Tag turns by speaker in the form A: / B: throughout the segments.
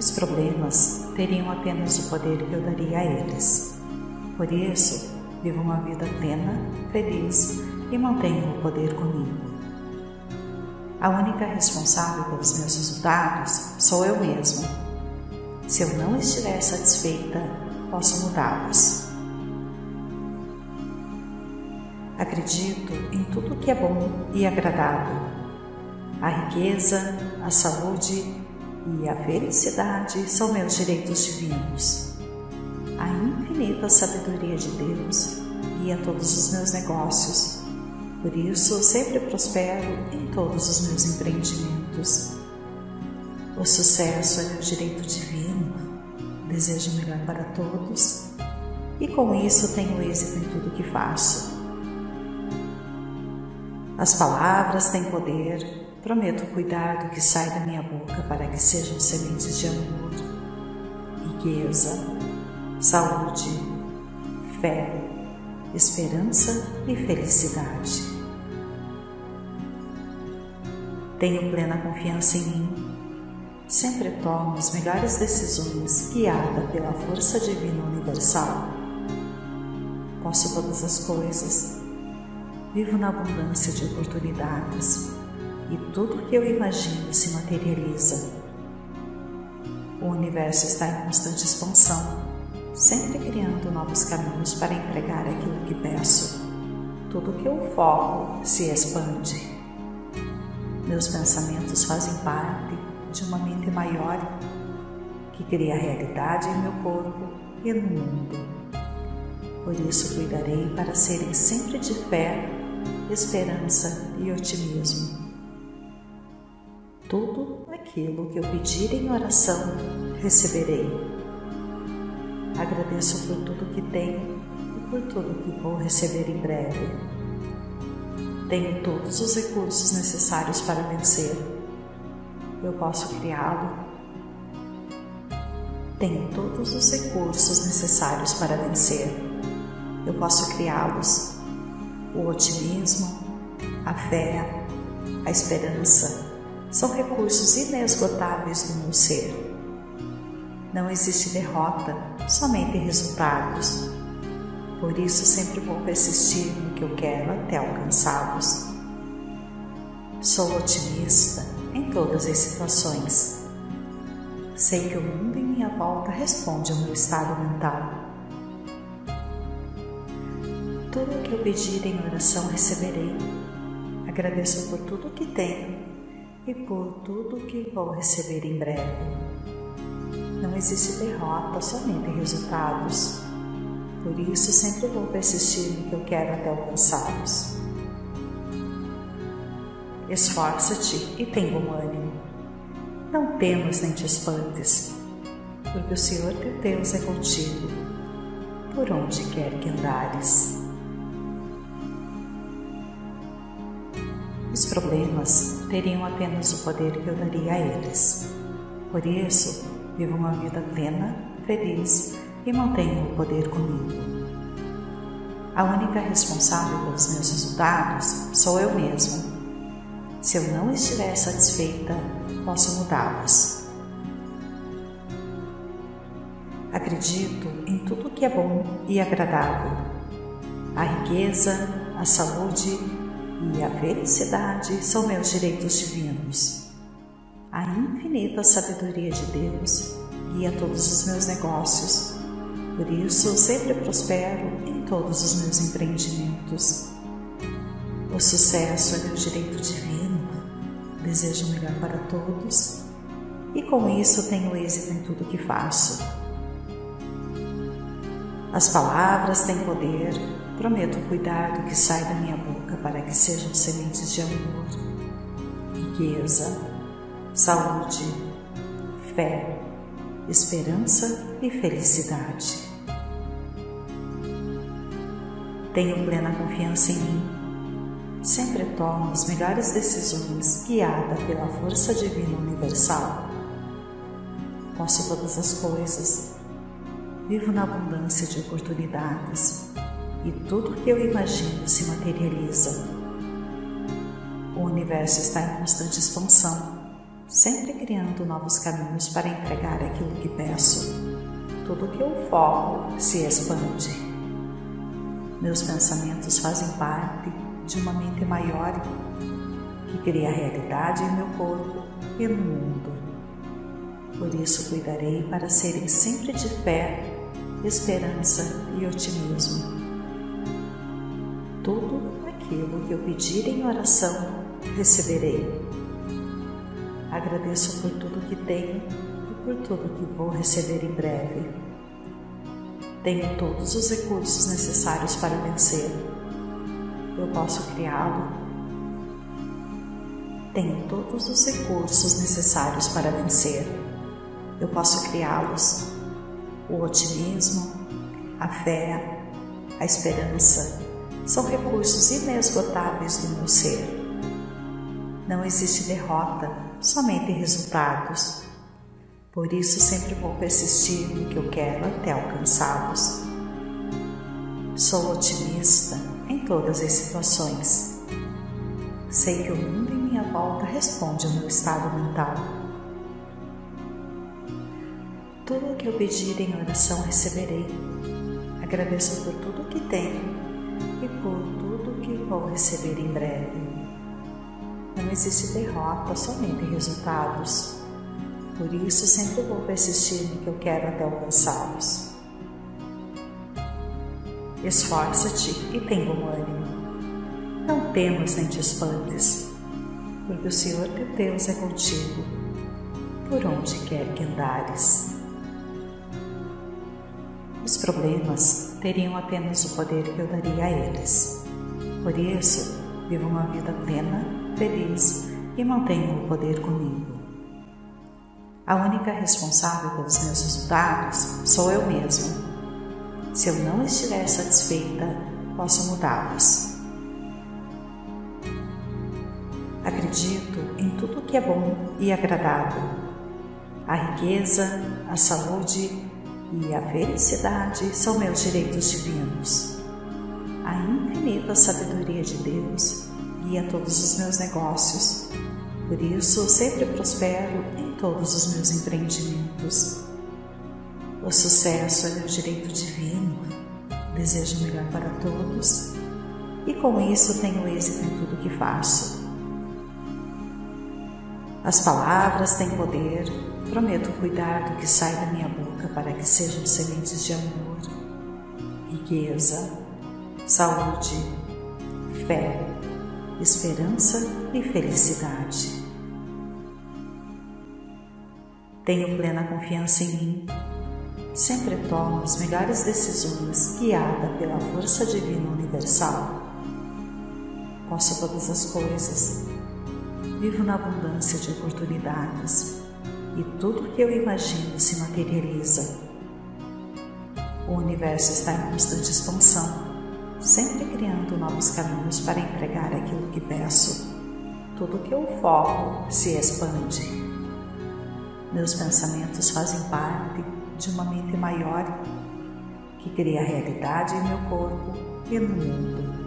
A: Os problemas teriam apenas o poder que eu daria a eles. Por isso, vivo uma vida plena, feliz e mantenho o poder comigo. A única responsável pelos meus resultados sou eu mesma. Se eu não estiver satisfeita, posso mudá-los. Acredito em tudo que é bom e agradável. A riqueza, a saúde e a felicidade são meus direitos divinos. A infinita sabedoria de Deus guia todos os meus negócios. Por isso, sempre prospero em todos os meus empreendimentos. O sucesso é meu direito divino. Desejo melhor para todos e com isso tenho êxito em tudo que faço. As palavras têm poder, prometo cuidar do que sai da minha boca para que sejam sementes de amor, riqueza, saúde, fé, esperança e felicidade. Tenho plena confiança em mim. Sempre tomo as melhores decisões guiada pela força divina universal. Posso todas as coisas Vivo na abundância de oportunidades e tudo que eu imagino se materializa. O universo está em constante expansão, sempre criando novos caminhos para entregar aquilo que peço. Tudo que eu foco se expande. Meus pensamentos fazem parte de uma mente maior que cria a realidade em meu corpo e no mundo. Por isso cuidarei para serem sempre de fé esperança e otimismo. Tudo aquilo que eu pedir em oração, receberei. Agradeço por tudo que tenho e por tudo que vou receber em breve. Tenho todos os recursos necessários para vencer. Eu posso criá-lo. Tenho todos os recursos necessários para vencer. Eu posso criá-los o otimismo, a fé, a esperança são recursos inesgotáveis do meu ser. Não existe derrota, somente resultados. Por isso sempre vou persistir no que eu quero até alcançá-los. Sou otimista em todas as situações. Sei que o mundo em minha volta responde ao meu estado mental tudo o que eu pedir em oração receberei. Agradeço por tudo que tenho e por tudo que vou receber em breve. Não existe derrota, somente resultados. Por isso sempre vou persistir no que eu quero até alcançá-los. Esforça-te e tenha bom ânimo. Não temas nem te espantes, porque o Senhor teu Deus é contigo, por onde quer que andares. Os problemas teriam apenas o poder que eu daria a eles. Por isso, vivo uma vida plena, feliz e mantenho o poder comigo. A única responsável pelos meus resultados sou eu mesma. Se eu não estiver satisfeita, posso mudá-los. Acredito em tudo que é bom e agradável. A riqueza, a saúde e a felicidade são meus direitos divinos. A infinita sabedoria de Deus guia todos os meus negócios, por isso sempre prospero em todos os meus empreendimentos. O sucesso é meu direito divino, desejo o melhor para todos e com isso tenho êxito em tudo que faço. As palavras têm poder Prometo cuidar do que sai da minha boca para que sejam sementes de amor, riqueza, saúde, fé, esperança e felicidade. Tenho plena confiança em mim. Sempre tomo as melhores decisões guiada pela força divina universal. Posso todas as coisas. Vivo na abundância de oportunidades e tudo que eu imagino se materializa. O universo está em constante expansão, sempre criando novos caminhos para entregar aquilo que peço. Tudo que eu foco se expande. Meus pensamentos fazem parte de uma mente maior que cria a realidade em meu corpo e no mundo. Por isso cuidarei para serem sempre de fé, esperança e otimismo. Tudo aquilo que eu pedir em oração, receberei. Agradeço por tudo que tenho e por tudo que vou receber em breve. Tenho todos os recursos necessários para vencer. Eu posso criá-lo. Tenho todos os recursos necessários para vencer. Eu posso criá-los. O otimismo, a fé, a esperança são recursos inesgotáveis do meu ser. Não existe derrota, somente resultados. Por isso sempre vou persistir no que eu quero até alcançá-los. Sou otimista em todas as situações. Sei que o mundo em minha volta responde ao meu estado mental. Tudo o que eu pedir em oração receberei. Agradeço por tudo que tenho por tudo que vou receber em breve. Não existe derrota, somente resultados. Por isso sempre vou persistir no que eu quero até alcançá-los. Esforça-te e tenha bom ânimo. Não temas nem te espantes, porque o Senhor teu Deus é contigo, por onde quer que andares. Os problemas teriam apenas o poder que eu daria a eles. Por isso, vivo uma vida plena, feliz e mantenho o poder comigo. A única responsável pelos meus resultados sou eu mesma. Se eu não estiver satisfeita, posso mudá-los. Acredito em tudo que é bom e agradável. A riqueza, a saúde e a felicidade são meus direitos divinos. A infinita sabedoria de Deus guia todos os meus negócios. Por isso, sempre prospero em todos os meus empreendimentos. O sucesso é meu direito divino. Desejo o melhor para todos e com isso tenho êxito em tudo que faço. As palavras têm poder, prometo cuidar do que sai da minha boca para que sejam sementes de amor, riqueza, saúde, fé, esperança e felicidade. Tenho plena confiança em mim. Sempre tomo as melhores decisões guiada pela força divina universal. Posso todas as coisas. Vivo na abundância de oportunidades e tudo que eu imagino se materializa. O universo está em constante expansão sempre criando novos caminhos para entregar aquilo que peço. Tudo que eu foco se expande. Meus pensamentos fazem parte de uma mente maior que cria a realidade em meu corpo e no mundo.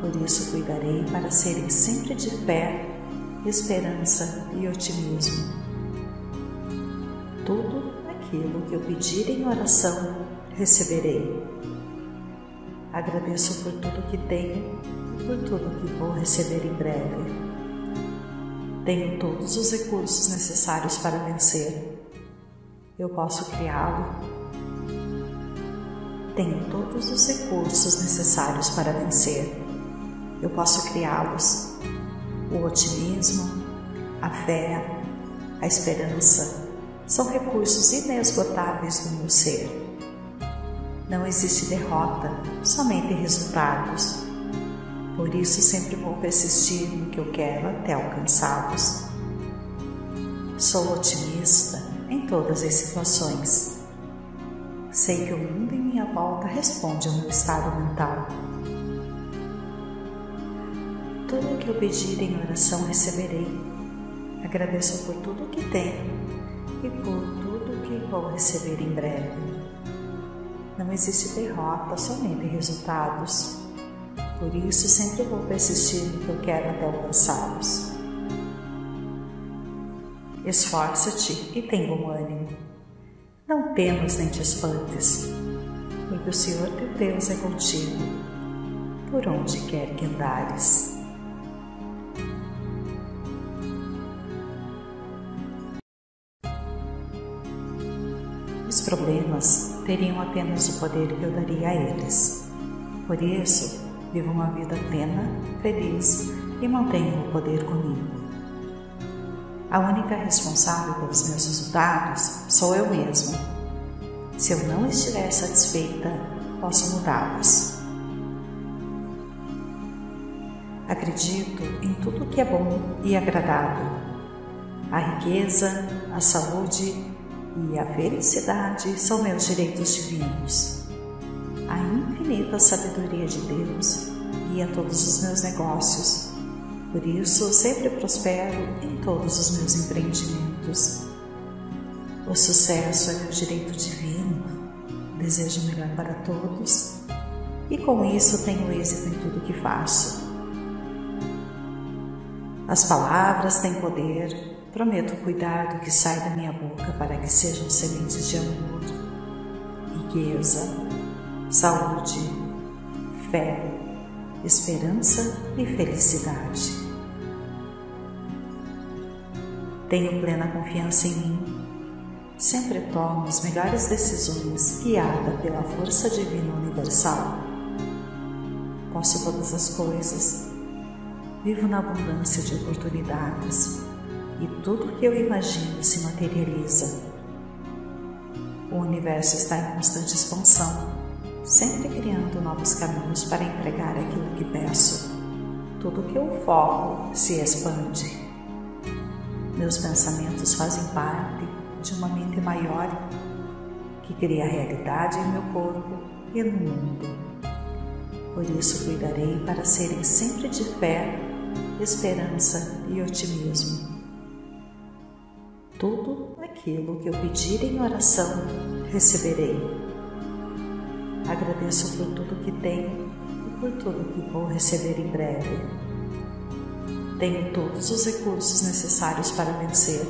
A: Por isso cuidarei para serem sempre de fé, esperança e otimismo. Tudo aquilo que eu pedir em oração receberei Agradeço por tudo que tenho e por tudo que vou receber em breve. Tenho todos os recursos necessários para vencer. Eu posso criá-lo. Tenho todos os recursos necessários para vencer. Eu posso criá-los. O otimismo, a fé, a esperança são recursos inesgotáveis do meu ser. Não existe derrota, somente resultados. Por isso sempre vou persistir no que eu quero até alcançá-los. Sou otimista em todas as situações. Sei que o mundo em minha volta responde ao meu estado mental. Tudo o que eu pedir em oração receberei. Agradeço por tudo que tenho e por tudo que vou receber em breve. Não existe derrota, somente resultados. Por isso, sempre vou persistir no que eu quero até alcançá-los. Esforça-te e tem bom ânimo. Não temas nem te espantes, porque o Senhor teu Deus é contigo, por onde quer que andares. Os problemas teriam apenas o poder que eu daria a eles. Por isso, vivo uma vida plena, feliz e mantenho o poder comigo. A única responsável pelos meus resultados sou eu mesma. Se eu não estiver satisfeita, posso mudá-los. Acredito em tudo que é bom e agradável. A riqueza, a saúde e a felicidade são meus direitos divinos. A infinita sabedoria de Deus guia todos os meus negócios por isso, sempre prospero em todos os meus empreendimentos. O sucesso é meu direito divino, desejo melhor para todos e com isso tenho êxito em tudo que faço. As palavras têm poder, prometo cuidar do que sai da minha boca para que sejam sementes de amor, riqueza, saúde, fé, esperança e felicidade. Tenho plena confiança em mim. Sempre tomo as melhores decisões guiada pela força divina universal. Posso todas as coisas. Vivo na abundância de oportunidades e tudo que eu imagino se materializa. O universo está em constante expansão, sempre criando novos caminhos para entregar aquilo que peço. Tudo que eu foco se expande. Meus pensamentos fazem parte de uma mente maior que cria a realidade em meu corpo e no mundo. Por isso cuidarei para serem sempre de fé, esperança e otimismo. Tudo aquilo que eu pedir em oração, receberei. Agradeço por tudo que tenho e por tudo que vou receber em breve. Tenho todos os recursos necessários para vencer.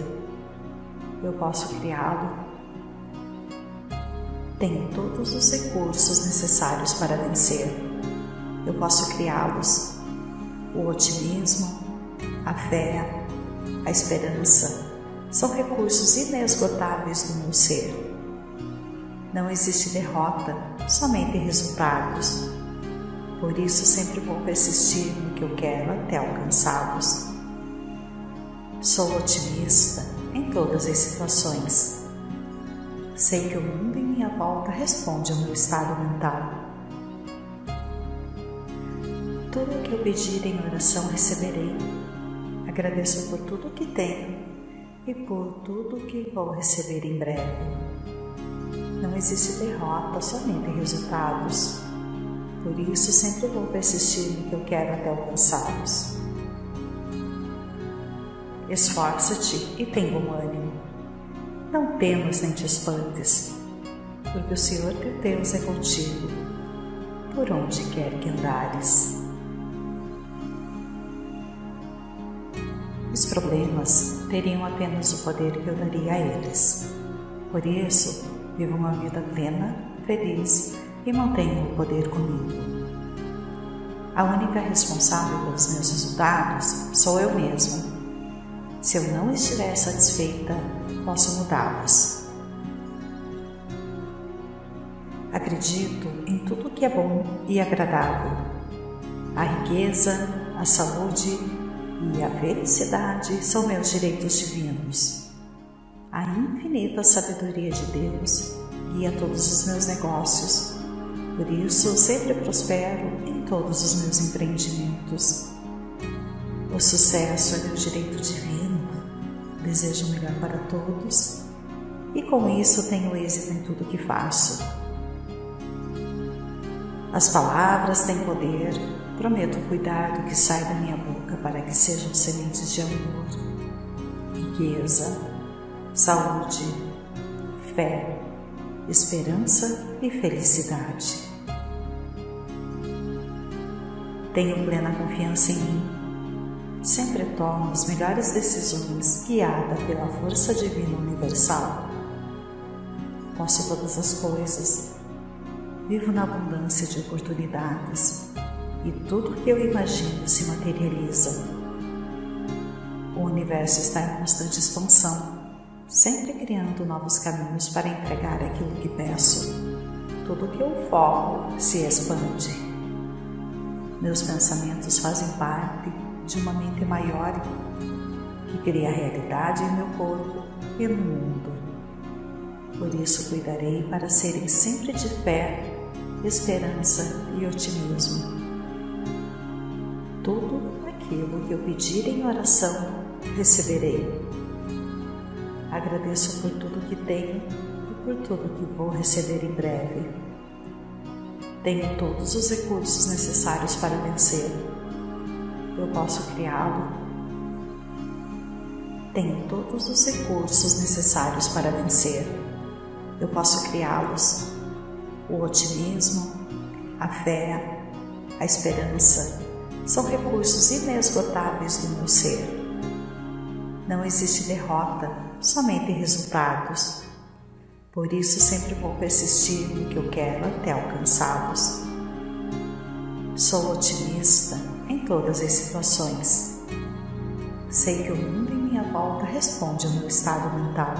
A: Eu posso criá-lo. Tenho todos os recursos necessários para vencer. Eu posso criá-los. O otimismo, a fé, a esperança são recursos inesgotáveis do meu ser. Não existe derrota, somente resultados. Por isso sempre vou persistir no que eu quero até alcançá-los. Sou otimista em todas as situações. Sei que o mundo em minha volta responde ao meu estado mental. Tudo o que eu pedir em oração receberei. Agradeço por tudo que tenho e por tudo que vou receber em breve. Não existe derrota, somente resultados. Por isso, sempre vou persistir no que eu quero até alcançá-los. Esforça-te e tem bom ânimo. Não temas nem te espantes, porque o Senhor teu Deus é contigo, por onde quer que andares. Os problemas teriam apenas o poder que eu daria a eles. Por isso, vivo uma vida plena, feliz e mantenho o poder comigo. A única responsável pelos meus resultados sou eu mesma. Se eu não estiver satisfeita, posso mudá-los. Acredito em tudo que é bom e agradável. A riqueza, a saúde e a felicidade são meus direitos divinos. A infinita sabedoria de Deus guia todos os meus negócios por isso, sempre prospero em todos os meus empreendimentos. O sucesso é meu direito divino, desejo o melhor para todos e com isso tenho êxito em tudo que faço. As palavras têm poder, prometo cuidar do que sai da minha para que sejam sementes de amor, riqueza, saúde, fé, esperança e felicidade. Tenho plena confiança em mim. Sempre tomo as melhores decisões guiada pela força divina universal. Posso todas as coisas. Vivo na abundância de oportunidades e tudo que eu imagino se materializa. O universo está em constante expansão, sempre criando novos caminhos para entregar aquilo que peço. Tudo que eu foco se expande. Meus pensamentos fazem parte de uma mente maior que cria a realidade em meu corpo e no mundo. Por isso cuidarei para serem sempre de fé, esperança e otimismo. Tudo aquilo que eu pedir em oração, receberei. Agradeço por tudo que tenho e por tudo que vou receber em breve. Tenho todos os recursos necessários para vencer eu posso criá-lo. Tenho todos os recursos necessários para vencer. Eu posso criá-los. O otimismo, a fé, a esperança são recursos inesgotáveis do meu ser. Não existe derrota, somente resultados. Por isso sempre vou persistir no que eu quero até alcançá-los. Sou otimista em todas as situações. Sei que o mundo em minha volta responde ao meu estado mental.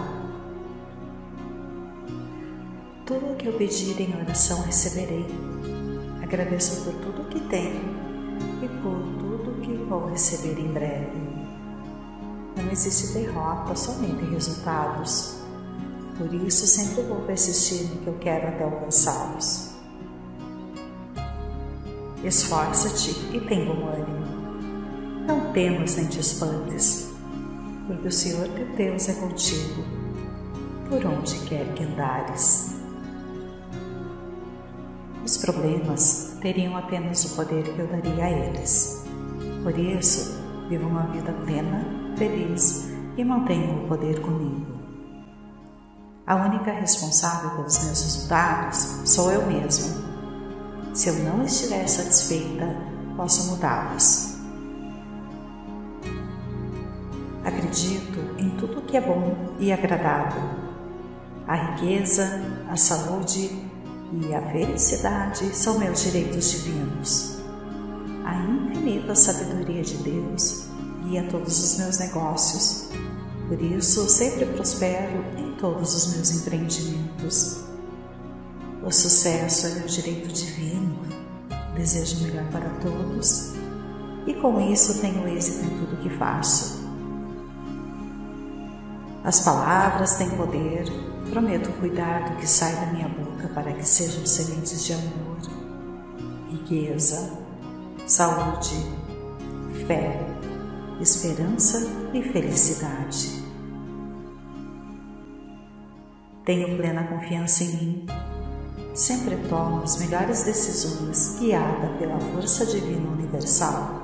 A: Tudo o que eu pedir em oração receberei. Agradeço por tudo que tenho por tudo que vou receber em breve. Não existe derrota, somente resultados. Por isso sempre vou persistir no que eu quero até alcançá-los. Esforça-te e tem bom ânimo. Não temas nem te espantes, porque o Senhor teu Deus é contigo, por onde quer que andares. Os problemas teriam apenas o poder que eu daria a eles. Por isso, vivo uma vida plena, feliz e mantenho o poder comigo. A única responsável pelos meus resultados sou eu mesma se eu não estiver satisfeita, posso mudá-los. Acredito em tudo que é bom e agradável. A riqueza, a saúde e a felicidade são meus direitos divinos. A infinita sabedoria de Deus guia todos os meus negócios. Por isso, sempre prospero em todos os meus empreendimentos. O sucesso é meu direito divino. Desejo o melhor para todos e com isso tenho êxito em tudo que faço. As palavras têm poder. Prometo cuidar do que sai da minha boca para que sejam sementes de amor, riqueza, saúde, fé, esperança e felicidade. Tenho plena confiança em mim sempre tomo as melhores decisões guiada pela força divina universal.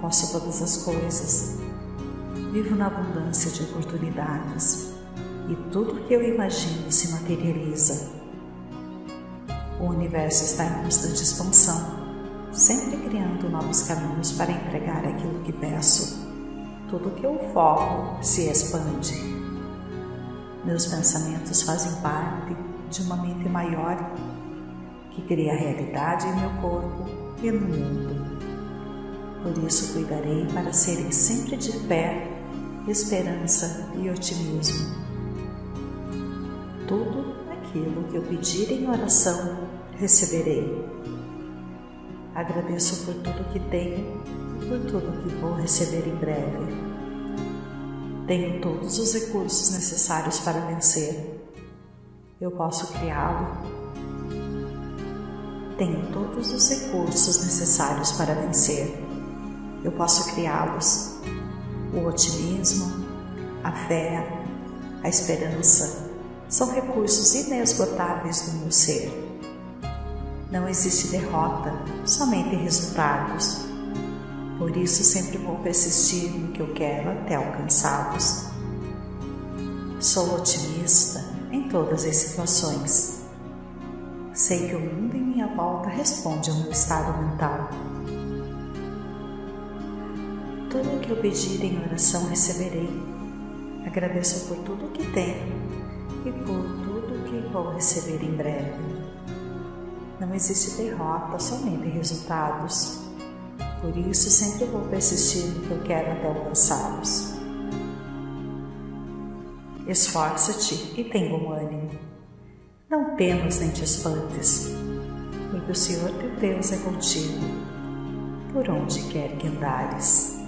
A: Posso todas as coisas. Vivo na abundância de oportunidades e tudo que eu imagino se materializa. O universo está em constante expansão, sempre criando novos caminhos para entregar aquilo que peço. Tudo que eu foco se expande. Meus pensamentos fazem parte de uma mente maior que cria a realidade em meu corpo e no mundo. Por isso cuidarei para serem sempre de fé, esperança e otimismo. Tudo aquilo que eu pedir em oração, receberei. Agradeço por tudo que tenho e por tudo que vou receber em breve. Tenho todos os recursos necessários para vencer eu posso criá-lo. Tenho todos os recursos necessários para vencer. Eu posso criá-los. O otimismo, a fé, a esperança são recursos inesgotáveis do meu ser. Não existe derrota, somente resultados. Por isso sempre vou persistir no que eu quero até alcançá-los. Sou otimista em todas as situações. Sei que o mundo em minha volta responde ao meu estado mental. Tudo o que eu pedir em oração receberei. Agradeço por tudo o que tenho e por tudo que vou receber em breve. Não existe derrota, somente resultados. Por isso sempre vou persistir no que eu quero até alcançá-los. Esforça-te e tenha bom ânimo. Não temas nem te espantes, porque o Senhor teu Deus é contigo, por onde quer que andares.